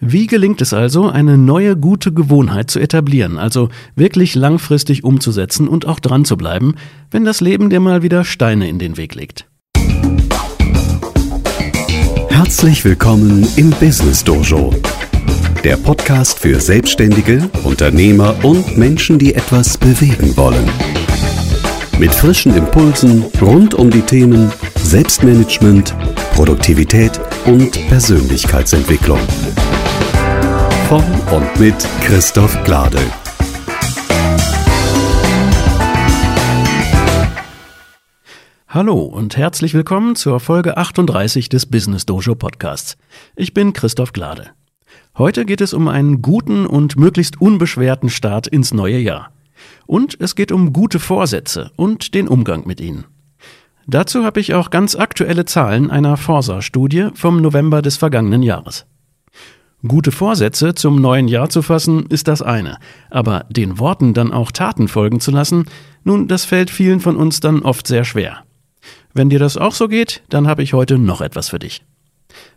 Wie gelingt es also, eine neue gute Gewohnheit zu etablieren, also wirklich langfristig umzusetzen und auch dran zu bleiben, wenn das Leben dir mal wieder Steine in den Weg legt? Herzlich willkommen im Business Dojo, der Podcast für Selbstständige, Unternehmer und Menschen, die etwas bewegen wollen. Mit frischen Impulsen rund um die Themen Selbstmanagement, Produktivität und Persönlichkeitsentwicklung. Von und mit Christoph Glade. Hallo und herzlich willkommen zur Folge 38 des Business Dojo Podcasts. Ich bin Christoph Glade. Heute geht es um einen guten und möglichst unbeschwerten Start ins neue Jahr. Und es geht um gute Vorsätze und den Umgang mit ihnen. Dazu habe ich auch ganz aktuelle Zahlen einer Forsa-Studie vom November des vergangenen Jahres. Gute Vorsätze zum neuen Jahr zu fassen, ist das eine, aber den Worten dann auch Taten folgen zu lassen, nun, das fällt vielen von uns dann oft sehr schwer. Wenn dir das auch so geht, dann habe ich heute noch etwas für dich.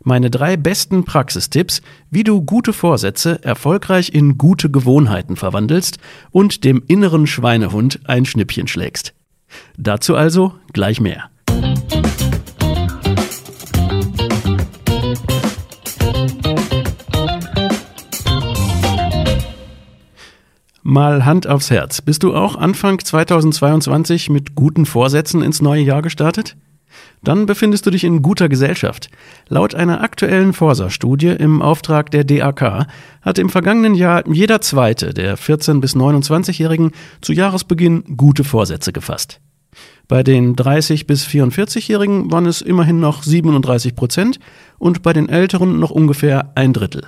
Meine drei besten Praxistipps, wie du gute Vorsätze erfolgreich in gute Gewohnheiten verwandelst und dem inneren Schweinehund ein Schnippchen schlägst. Dazu also gleich mehr. Mal Hand aufs Herz. Bist du auch Anfang 2022 mit guten Vorsätzen ins neue Jahr gestartet? Dann befindest du dich in guter Gesellschaft. Laut einer aktuellen Forsa-Studie im Auftrag der DAK hat im vergangenen Jahr jeder zweite der 14- bis 29-Jährigen zu Jahresbeginn gute Vorsätze gefasst. Bei den 30- bis 44-Jährigen waren es immerhin noch 37 Prozent und bei den Älteren noch ungefähr ein Drittel.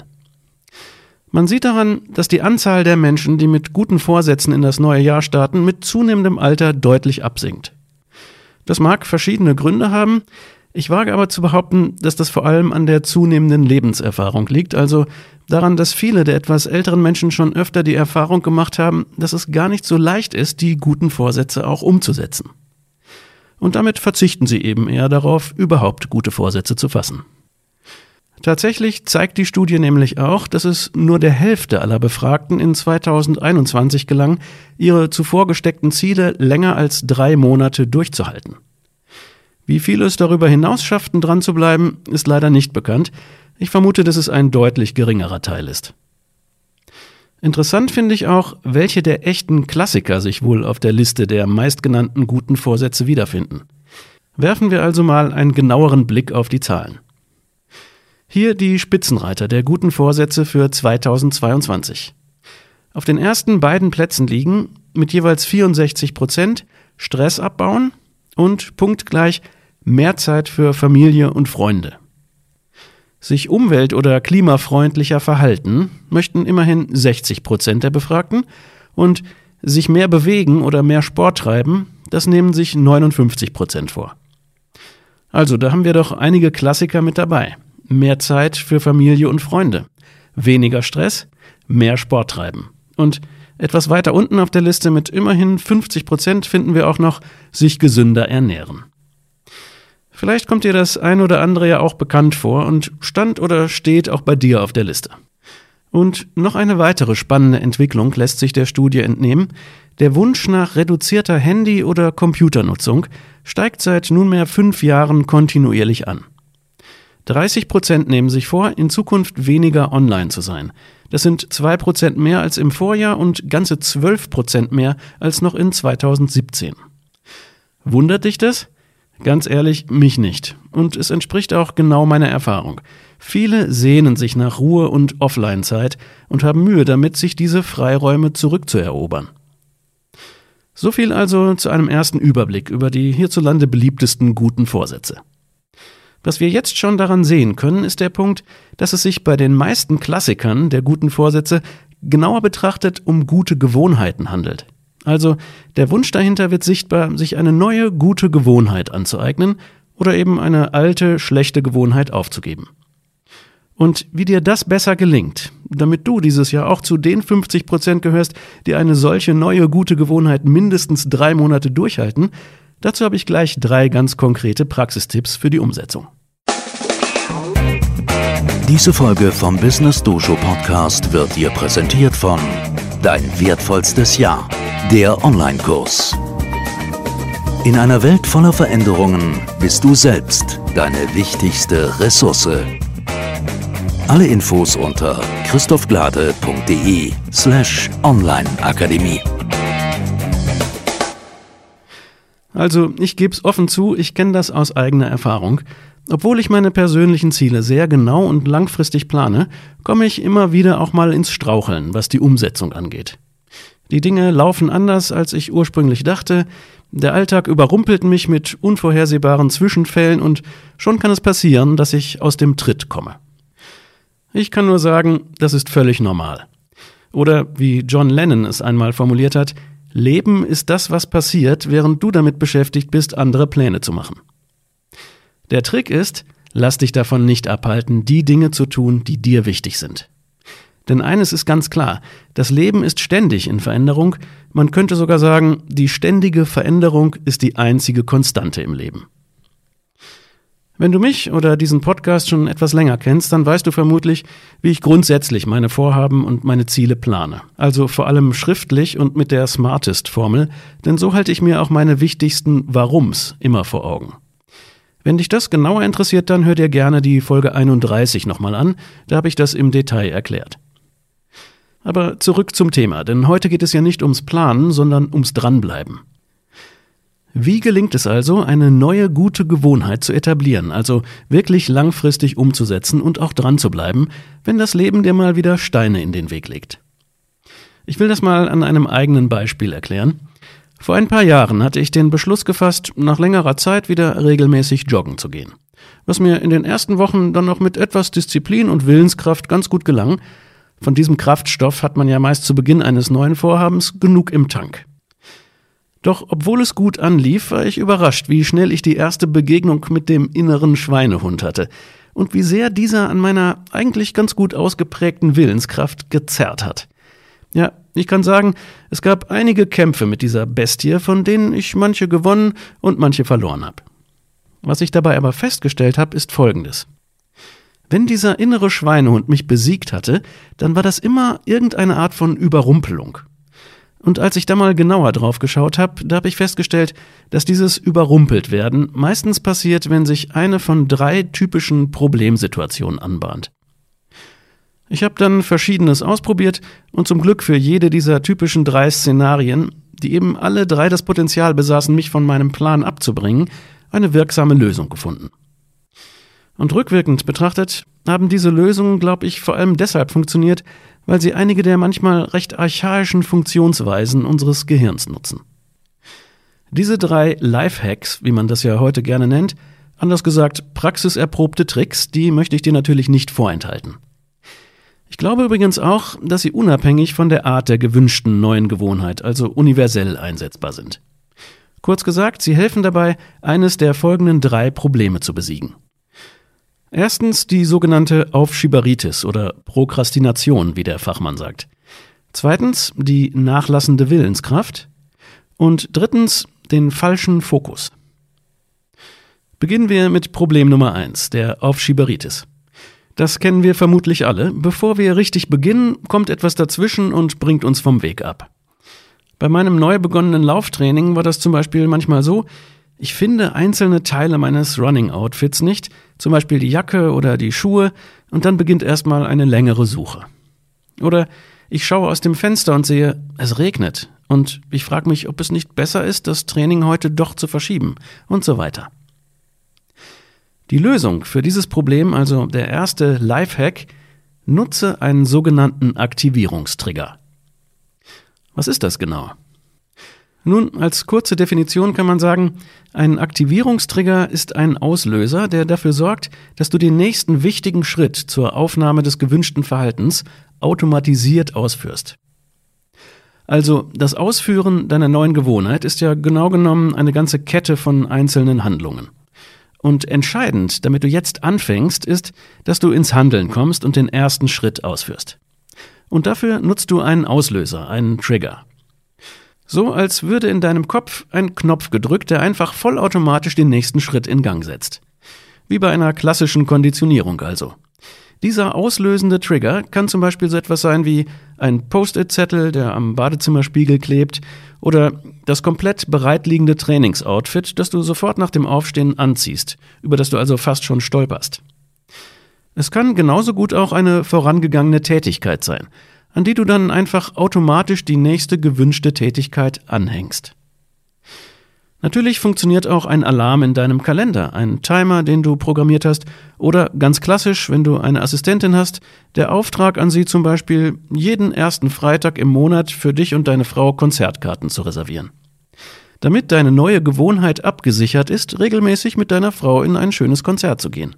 Man sieht daran, dass die Anzahl der Menschen, die mit guten Vorsätzen in das neue Jahr starten, mit zunehmendem Alter deutlich absinkt. Das mag verschiedene Gründe haben, ich wage aber zu behaupten, dass das vor allem an der zunehmenden Lebenserfahrung liegt, also daran, dass viele der etwas älteren Menschen schon öfter die Erfahrung gemacht haben, dass es gar nicht so leicht ist, die guten Vorsätze auch umzusetzen. Und damit verzichten sie eben eher darauf, überhaupt gute Vorsätze zu fassen. Tatsächlich zeigt die Studie nämlich auch, dass es nur der Hälfte aller Befragten in 2021 gelang, ihre zuvor gesteckten Ziele länger als drei Monate durchzuhalten. Wie viele es darüber hinaus schafften, dran zu bleiben, ist leider nicht bekannt. Ich vermute, dass es ein deutlich geringerer Teil ist. Interessant finde ich auch, welche der echten Klassiker sich wohl auf der Liste der meistgenannten guten Vorsätze wiederfinden. Werfen wir also mal einen genaueren Blick auf die Zahlen. Hier die Spitzenreiter der guten Vorsätze für 2022. Auf den ersten beiden Plätzen liegen mit jeweils 64 Prozent Stress abbauen und punktgleich mehr Zeit für Familie und Freunde. Sich umwelt- oder klimafreundlicher verhalten möchten immerhin 60 Prozent der Befragten und sich mehr bewegen oder mehr Sport treiben, das nehmen sich 59 Prozent vor. Also, da haben wir doch einige Klassiker mit dabei mehr Zeit für Familie und Freunde, weniger Stress, mehr Sport treiben. Und etwas weiter unten auf der Liste mit immerhin 50 Prozent finden wir auch noch sich gesünder ernähren. Vielleicht kommt dir das ein oder andere ja auch bekannt vor und stand oder steht auch bei dir auf der Liste. Und noch eine weitere spannende Entwicklung lässt sich der Studie entnehmen. Der Wunsch nach reduzierter Handy- oder Computernutzung steigt seit nunmehr fünf Jahren kontinuierlich an. 30 Prozent nehmen sich vor, in Zukunft weniger online zu sein. Das sind zwei Prozent mehr als im Vorjahr und ganze 12 Prozent mehr als noch in 2017. Wundert dich das? Ganz ehrlich, mich nicht. Und es entspricht auch genau meiner Erfahrung. Viele sehnen sich nach Ruhe und Offline-Zeit und haben Mühe damit, sich diese Freiräume zurückzuerobern. So viel also zu einem ersten Überblick über die hierzulande beliebtesten guten Vorsätze. Was wir jetzt schon daran sehen können, ist der Punkt, dass es sich bei den meisten Klassikern der guten Vorsätze genauer betrachtet um gute Gewohnheiten handelt. Also der Wunsch dahinter wird sichtbar, sich eine neue gute Gewohnheit anzueignen oder eben eine alte schlechte Gewohnheit aufzugeben. Und wie dir das besser gelingt, damit du dieses Jahr auch zu den 50 Prozent gehörst, die eine solche neue gute Gewohnheit mindestens drei Monate durchhalten, Dazu habe ich gleich drei ganz konkrete Praxistipps für die Umsetzung. Diese Folge vom Business Dojo Podcast wird dir präsentiert von Dein wertvollstes Jahr, der Online-Kurs. In einer Welt voller Veränderungen bist du selbst deine wichtigste Ressource. Alle Infos unter christophglade.de slash onlineakademie. Also, ich geb's offen zu, ich kenne das aus eigener Erfahrung. Obwohl ich meine persönlichen Ziele sehr genau und langfristig plane, komme ich immer wieder auch mal ins Straucheln, was die Umsetzung angeht. Die Dinge laufen anders, als ich ursprünglich dachte, der Alltag überrumpelt mich mit unvorhersehbaren Zwischenfällen und schon kann es passieren, dass ich aus dem Tritt komme. Ich kann nur sagen, das ist völlig normal. Oder wie John Lennon es einmal formuliert hat, Leben ist das, was passiert, während du damit beschäftigt bist, andere Pläne zu machen. Der Trick ist, lass dich davon nicht abhalten, die Dinge zu tun, die dir wichtig sind. Denn eines ist ganz klar, das Leben ist ständig in Veränderung, man könnte sogar sagen, die ständige Veränderung ist die einzige Konstante im Leben. Wenn du mich oder diesen Podcast schon etwas länger kennst, dann weißt du vermutlich, wie ich grundsätzlich meine Vorhaben und meine Ziele plane. Also vor allem schriftlich und mit der Smartest-Formel, denn so halte ich mir auch meine wichtigsten Warums immer vor Augen. Wenn dich das genauer interessiert, dann hör dir gerne die Folge 31 nochmal an, da habe ich das im Detail erklärt. Aber zurück zum Thema, denn heute geht es ja nicht ums Planen, sondern ums Dranbleiben. Wie gelingt es also, eine neue gute Gewohnheit zu etablieren, also wirklich langfristig umzusetzen und auch dran zu bleiben, wenn das Leben dir mal wieder Steine in den Weg legt? Ich will das mal an einem eigenen Beispiel erklären. Vor ein paar Jahren hatte ich den Beschluss gefasst, nach längerer Zeit wieder regelmäßig joggen zu gehen. Was mir in den ersten Wochen dann noch mit etwas Disziplin und Willenskraft ganz gut gelang. Von diesem Kraftstoff hat man ja meist zu Beginn eines neuen Vorhabens genug im Tank. Doch obwohl es gut anlief, war ich überrascht, wie schnell ich die erste Begegnung mit dem inneren Schweinehund hatte und wie sehr dieser an meiner eigentlich ganz gut ausgeprägten Willenskraft gezerrt hat. Ja, ich kann sagen, es gab einige Kämpfe mit dieser Bestie, von denen ich manche gewonnen und manche verloren habe. Was ich dabei aber festgestellt habe, ist Folgendes. Wenn dieser innere Schweinehund mich besiegt hatte, dann war das immer irgendeine Art von Überrumpelung. Und als ich da mal genauer drauf geschaut habe, da habe ich festgestellt, dass dieses überrumpelt werden meistens passiert, wenn sich eine von drei typischen Problemsituationen anbahnt. Ich habe dann verschiedenes ausprobiert und zum Glück für jede dieser typischen drei Szenarien, die eben alle drei das Potenzial besaßen, mich von meinem Plan abzubringen, eine wirksame Lösung gefunden. Und rückwirkend betrachtet haben diese Lösungen, glaube ich, vor allem deshalb funktioniert, weil sie einige der manchmal recht archaischen Funktionsweisen unseres Gehirns nutzen. Diese drei Lifehacks, wie man das ja heute gerne nennt, anders gesagt praxiserprobte Tricks, die möchte ich dir natürlich nicht vorenthalten. Ich glaube übrigens auch, dass sie unabhängig von der Art der gewünschten neuen Gewohnheit, also universell einsetzbar sind. Kurz gesagt, sie helfen dabei, eines der folgenden drei Probleme zu besiegen. Erstens die sogenannte Aufschieberitis oder Prokrastination, wie der Fachmann sagt. Zweitens die nachlassende Willenskraft. Und drittens den falschen Fokus. Beginnen wir mit Problem Nummer eins, der Aufschieberitis. Das kennen wir vermutlich alle. Bevor wir richtig beginnen, kommt etwas dazwischen und bringt uns vom Weg ab. Bei meinem neu begonnenen Lauftraining war das zum Beispiel manchmal so, ich finde einzelne Teile meines Running-Outfits nicht, zum Beispiel die Jacke oder die Schuhe, und dann beginnt erstmal eine längere Suche. Oder ich schaue aus dem Fenster und sehe, es regnet, und ich frage mich, ob es nicht besser ist, das Training heute doch zu verschieben, und so weiter. Die Lösung für dieses Problem, also der erste Lifehack, nutze einen sogenannten Aktivierungstrigger. Was ist das genau? Nun, als kurze Definition kann man sagen, ein Aktivierungstrigger ist ein Auslöser, der dafür sorgt, dass du den nächsten wichtigen Schritt zur Aufnahme des gewünschten Verhaltens automatisiert ausführst. Also das Ausführen deiner neuen Gewohnheit ist ja genau genommen eine ganze Kette von einzelnen Handlungen. Und entscheidend, damit du jetzt anfängst, ist, dass du ins Handeln kommst und den ersten Schritt ausführst. Und dafür nutzt du einen Auslöser, einen Trigger. So als würde in deinem Kopf ein Knopf gedrückt, der einfach vollautomatisch den nächsten Schritt in Gang setzt. Wie bei einer klassischen Konditionierung also. Dieser auslösende Trigger kann zum Beispiel so etwas sein wie ein Post-it-Zettel, der am Badezimmerspiegel klebt, oder das komplett bereitliegende Trainingsoutfit, das du sofort nach dem Aufstehen anziehst, über das du also fast schon stolperst. Es kann genauso gut auch eine vorangegangene Tätigkeit sein, an die du dann einfach automatisch die nächste gewünschte Tätigkeit anhängst. Natürlich funktioniert auch ein Alarm in deinem Kalender, ein Timer, den du programmiert hast, oder ganz klassisch, wenn du eine Assistentin hast, der Auftrag an sie zum Beispiel, jeden ersten Freitag im Monat für dich und deine Frau Konzertkarten zu reservieren. Damit deine neue Gewohnheit abgesichert ist, regelmäßig mit deiner Frau in ein schönes Konzert zu gehen.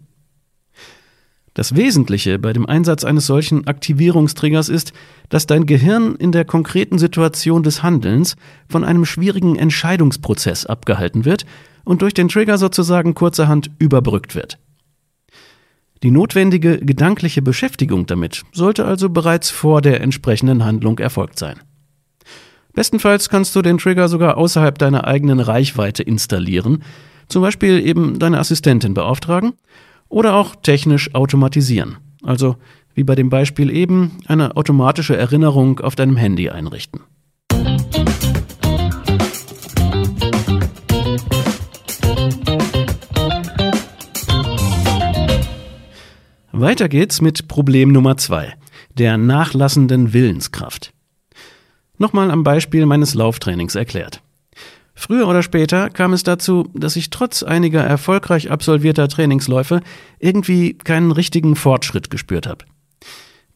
Das Wesentliche bei dem Einsatz eines solchen Aktivierungstriggers ist, dass dein Gehirn in der konkreten Situation des Handelns von einem schwierigen Entscheidungsprozess abgehalten wird und durch den Trigger sozusagen kurzerhand überbrückt wird. Die notwendige gedankliche Beschäftigung damit sollte also bereits vor der entsprechenden Handlung erfolgt sein. Bestenfalls kannst du den Trigger sogar außerhalb deiner eigenen Reichweite installieren, zum Beispiel eben deine Assistentin beauftragen oder auch technisch automatisieren. Also wie bei dem Beispiel eben eine automatische Erinnerung auf deinem Handy einrichten. Weiter geht's mit Problem Nummer zwei, der nachlassenden Willenskraft. Nochmal am Beispiel meines Lauftrainings erklärt. Früher oder später kam es dazu, dass ich trotz einiger erfolgreich absolvierter Trainingsläufe irgendwie keinen richtigen Fortschritt gespürt habe.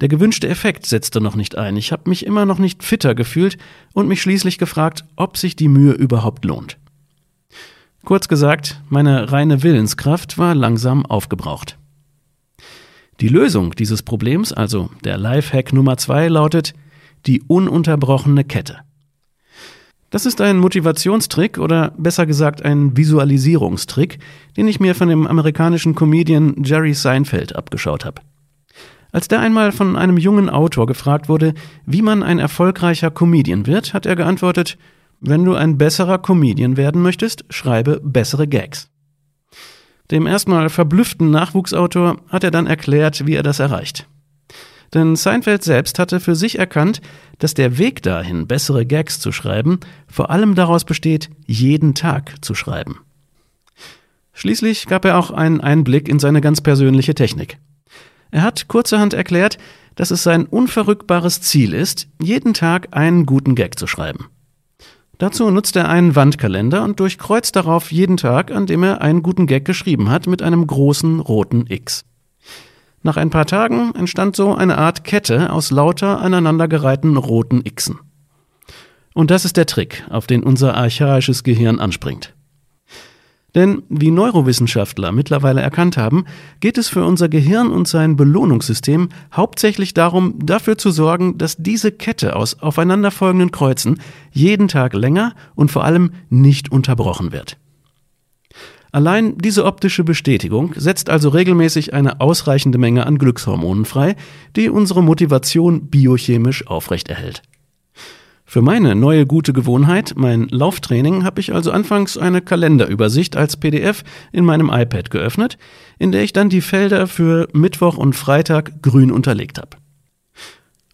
Der gewünschte Effekt setzte noch nicht ein. Ich habe mich immer noch nicht fitter gefühlt und mich schließlich gefragt, ob sich die Mühe überhaupt lohnt. Kurz gesagt, meine reine Willenskraft war langsam aufgebraucht. Die Lösung dieses Problems, also der Lifehack Nummer zwei, lautet die ununterbrochene Kette. Das ist ein Motivationstrick oder besser gesagt ein Visualisierungstrick, den ich mir von dem amerikanischen Comedian Jerry Seinfeld abgeschaut habe. Als der einmal von einem jungen Autor gefragt wurde, wie man ein erfolgreicher Comedian wird, hat er geantwortet, wenn du ein besserer Comedian werden möchtest, schreibe bessere Gags. Dem erstmal verblüfften Nachwuchsautor hat er dann erklärt, wie er das erreicht. Denn Seinfeld selbst hatte für sich erkannt, dass der Weg dahin, bessere Gags zu schreiben, vor allem daraus besteht, jeden Tag zu schreiben. Schließlich gab er auch einen Einblick in seine ganz persönliche Technik. Er hat kurzerhand erklärt, dass es sein unverrückbares Ziel ist, jeden Tag einen guten Gag zu schreiben. Dazu nutzt er einen Wandkalender und durchkreuzt darauf jeden Tag, an dem er einen guten Gag geschrieben hat, mit einem großen roten X. Nach ein paar Tagen entstand so eine Art Kette aus lauter aneinandergereihten roten Xen. Und das ist der Trick, auf den unser archaisches Gehirn anspringt. Denn wie Neurowissenschaftler mittlerweile erkannt haben, geht es für unser Gehirn und sein Belohnungssystem hauptsächlich darum, dafür zu sorgen, dass diese Kette aus aufeinanderfolgenden Kreuzen jeden Tag länger und vor allem nicht unterbrochen wird. Allein diese optische Bestätigung setzt also regelmäßig eine ausreichende Menge an Glückshormonen frei, die unsere Motivation biochemisch aufrechterhält. Für meine neue gute Gewohnheit, mein Lauftraining, habe ich also anfangs eine Kalenderübersicht als PDF in meinem iPad geöffnet, in der ich dann die Felder für Mittwoch und Freitag grün unterlegt habe.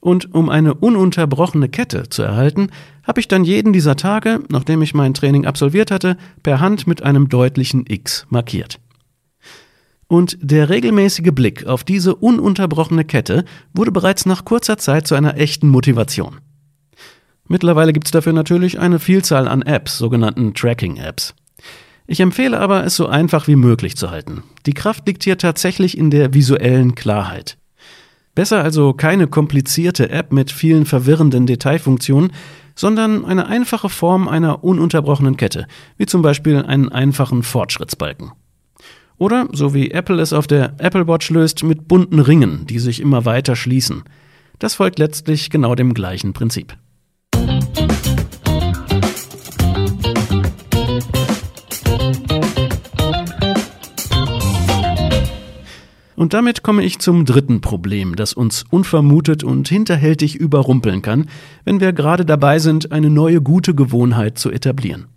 Und um eine ununterbrochene Kette zu erhalten, habe ich dann jeden dieser Tage, nachdem ich mein Training absolviert hatte, per Hand mit einem deutlichen X markiert. Und der regelmäßige Blick auf diese ununterbrochene Kette wurde bereits nach kurzer Zeit zu einer echten Motivation. Mittlerweile gibt es dafür natürlich eine Vielzahl an Apps, sogenannten Tracking-Apps. Ich empfehle aber, es so einfach wie möglich zu halten. Die Kraft liegt hier tatsächlich in der visuellen Klarheit. Besser also keine komplizierte App mit vielen verwirrenden Detailfunktionen, sondern eine einfache Form einer ununterbrochenen Kette, wie zum Beispiel einen einfachen Fortschrittsbalken. Oder, so wie Apple es auf der Apple Watch löst, mit bunten Ringen, die sich immer weiter schließen. Das folgt letztlich genau dem gleichen Prinzip. Und damit komme ich zum dritten Problem, das uns unvermutet und hinterhältig überrumpeln kann, wenn wir gerade dabei sind, eine neue gute Gewohnheit zu etablieren.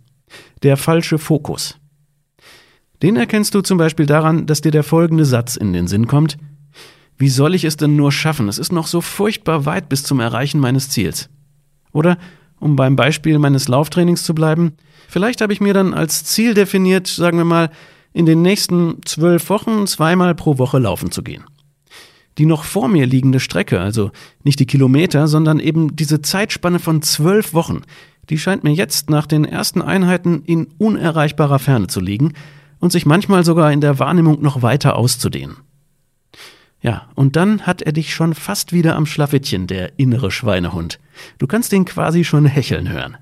Der falsche Fokus. Den erkennst du zum Beispiel daran, dass dir der folgende Satz in den Sinn kommt. Wie soll ich es denn nur schaffen? Es ist noch so furchtbar weit bis zum Erreichen meines Ziels. Oder, um beim Beispiel meines Lauftrainings zu bleiben, vielleicht habe ich mir dann als Ziel definiert, sagen wir mal, in den nächsten zwölf Wochen zweimal pro Woche laufen zu gehen. Die noch vor mir liegende Strecke, also nicht die Kilometer, sondern eben diese Zeitspanne von zwölf Wochen, die scheint mir jetzt nach den ersten Einheiten in unerreichbarer Ferne zu liegen und sich manchmal sogar in der Wahrnehmung noch weiter auszudehnen. Ja, und dann hat er dich schon fast wieder am Schlafittchen, der innere Schweinehund. Du kannst ihn quasi schon hecheln hören.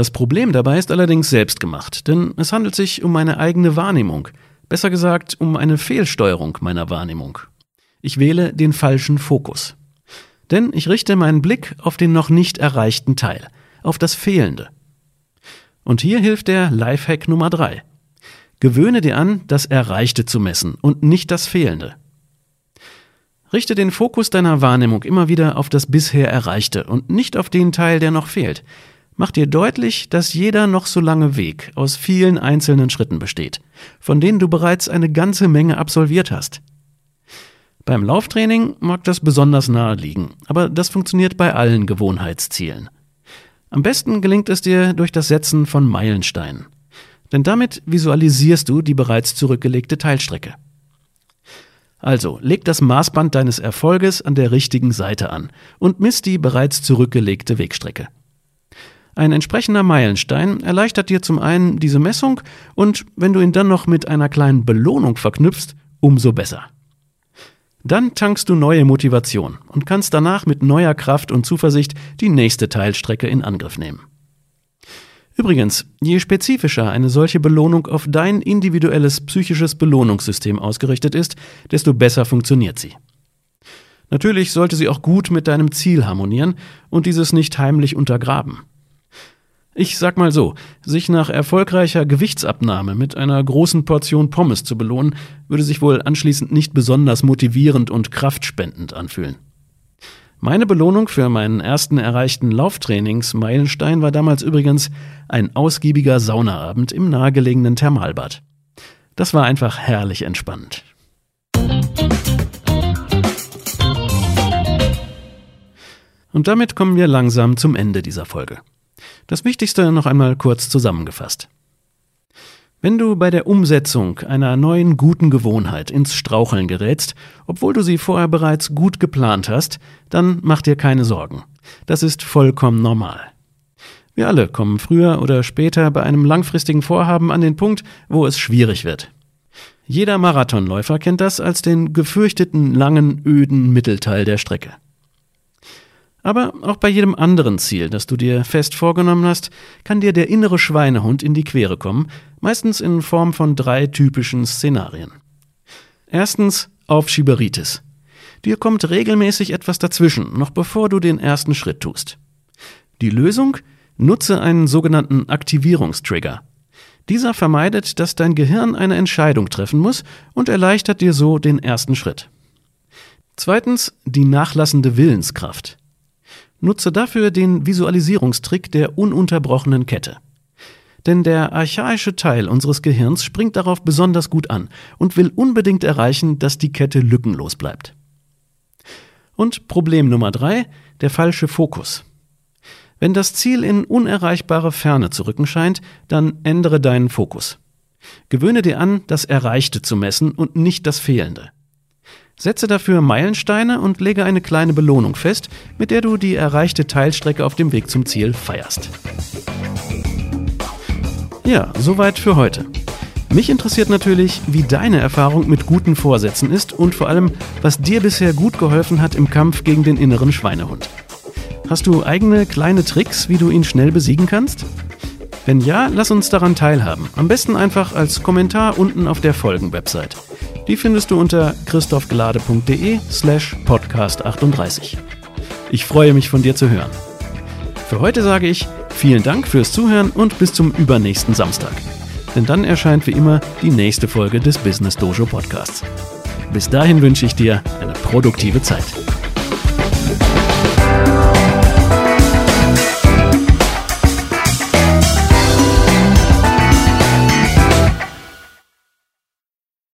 Das Problem dabei ist allerdings selbst gemacht, denn es handelt sich um meine eigene Wahrnehmung, besser gesagt um eine Fehlsteuerung meiner Wahrnehmung. Ich wähle den falschen Fokus. Denn ich richte meinen Blick auf den noch nicht erreichten Teil, auf das Fehlende. Und hier hilft der Lifehack Nummer drei: Gewöhne dir an, das Erreichte zu messen und nicht das Fehlende. Richte den Fokus deiner Wahrnehmung immer wieder auf das bisher Erreichte und nicht auf den Teil, der noch fehlt. Mach dir deutlich, dass jeder noch so lange Weg aus vielen einzelnen Schritten besteht, von denen du bereits eine ganze Menge absolviert hast. Beim Lauftraining mag das besonders nahe liegen, aber das funktioniert bei allen Gewohnheitszielen. Am besten gelingt es dir durch das Setzen von Meilensteinen. Denn damit visualisierst du die bereits zurückgelegte Teilstrecke. Also, leg das Maßband deines Erfolges an der richtigen Seite an und misst die bereits zurückgelegte Wegstrecke. Ein entsprechender Meilenstein erleichtert dir zum einen diese Messung und wenn du ihn dann noch mit einer kleinen Belohnung verknüpfst, umso besser. Dann tankst du neue Motivation und kannst danach mit neuer Kraft und Zuversicht die nächste Teilstrecke in Angriff nehmen. Übrigens, je spezifischer eine solche Belohnung auf dein individuelles psychisches Belohnungssystem ausgerichtet ist, desto besser funktioniert sie. Natürlich sollte sie auch gut mit deinem Ziel harmonieren und dieses nicht heimlich untergraben. Ich sag mal so, sich nach erfolgreicher Gewichtsabnahme mit einer großen Portion Pommes zu belohnen, würde sich wohl anschließend nicht besonders motivierend und kraftspendend anfühlen. Meine Belohnung für meinen ersten erreichten Lauftrainingsmeilenstein war damals übrigens ein ausgiebiger Saunaabend im nahegelegenen Thermalbad. Das war einfach herrlich entspannend. Und damit kommen wir langsam zum Ende dieser Folge. Das Wichtigste noch einmal kurz zusammengefasst. Wenn du bei der Umsetzung einer neuen guten Gewohnheit ins Straucheln gerätst, obwohl du sie vorher bereits gut geplant hast, dann mach dir keine Sorgen. Das ist vollkommen normal. Wir alle kommen früher oder später bei einem langfristigen Vorhaben an den Punkt, wo es schwierig wird. Jeder Marathonläufer kennt das als den gefürchteten langen, öden Mittelteil der Strecke. Aber auch bei jedem anderen Ziel, das du dir fest vorgenommen hast, kann dir der innere Schweinehund in die Quere kommen, meistens in Form von drei typischen Szenarien. Erstens Aufschieberitis. Dir kommt regelmäßig etwas dazwischen, noch bevor du den ersten Schritt tust. Die Lösung? Nutze einen sogenannten Aktivierungstrigger. Dieser vermeidet, dass dein Gehirn eine Entscheidung treffen muss und erleichtert dir so den ersten Schritt. Zweitens die nachlassende Willenskraft. Nutze dafür den Visualisierungstrick der ununterbrochenen Kette. Denn der archaische Teil unseres Gehirns springt darauf besonders gut an und will unbedingt erreichen, dass die Kette lückenlos bleibt. Und Problem Nummer drei, der falsche Fokus. Wenn das Ziel in unerreichbare Ferne zu rücken scheint, dann ändere deinen Fokus. Gewöhne dir an, das Erreichte zu messen und nicht das Fehlende. Setze dafür Meilensteine und lege eine kleine Belohnung fest, mit der du die erreichte Teilstrecke auf dem Weg zum Ziel feierst. Ja, soweit für heute. Mich interessiert natürlich, wie deine Erfahrung mit guten Vorsätzen ist und vor allem, was dir bisher gut geholfen hat im Kampf gegen den inneren Schweinehund. Hast du eigene kleine Tricks, wie du ihn schnell besiegen kannst? Wenn ja, lass uns daran teilhaben. Am besten einfach als Kommentar unten auf der Folgen-Website. Die findest du unter christophglade.de slash podcast 38. Ich freue mich von dir zu hören. Für heute sage ich vielen Dank fürs Zuhören und bis zum übernächsten Samstag. Denn dann erscheint wie immer die nächste Folge des Business Dojo Podcasts. Bis dahin wünsche ich dir eine produktive Zeit.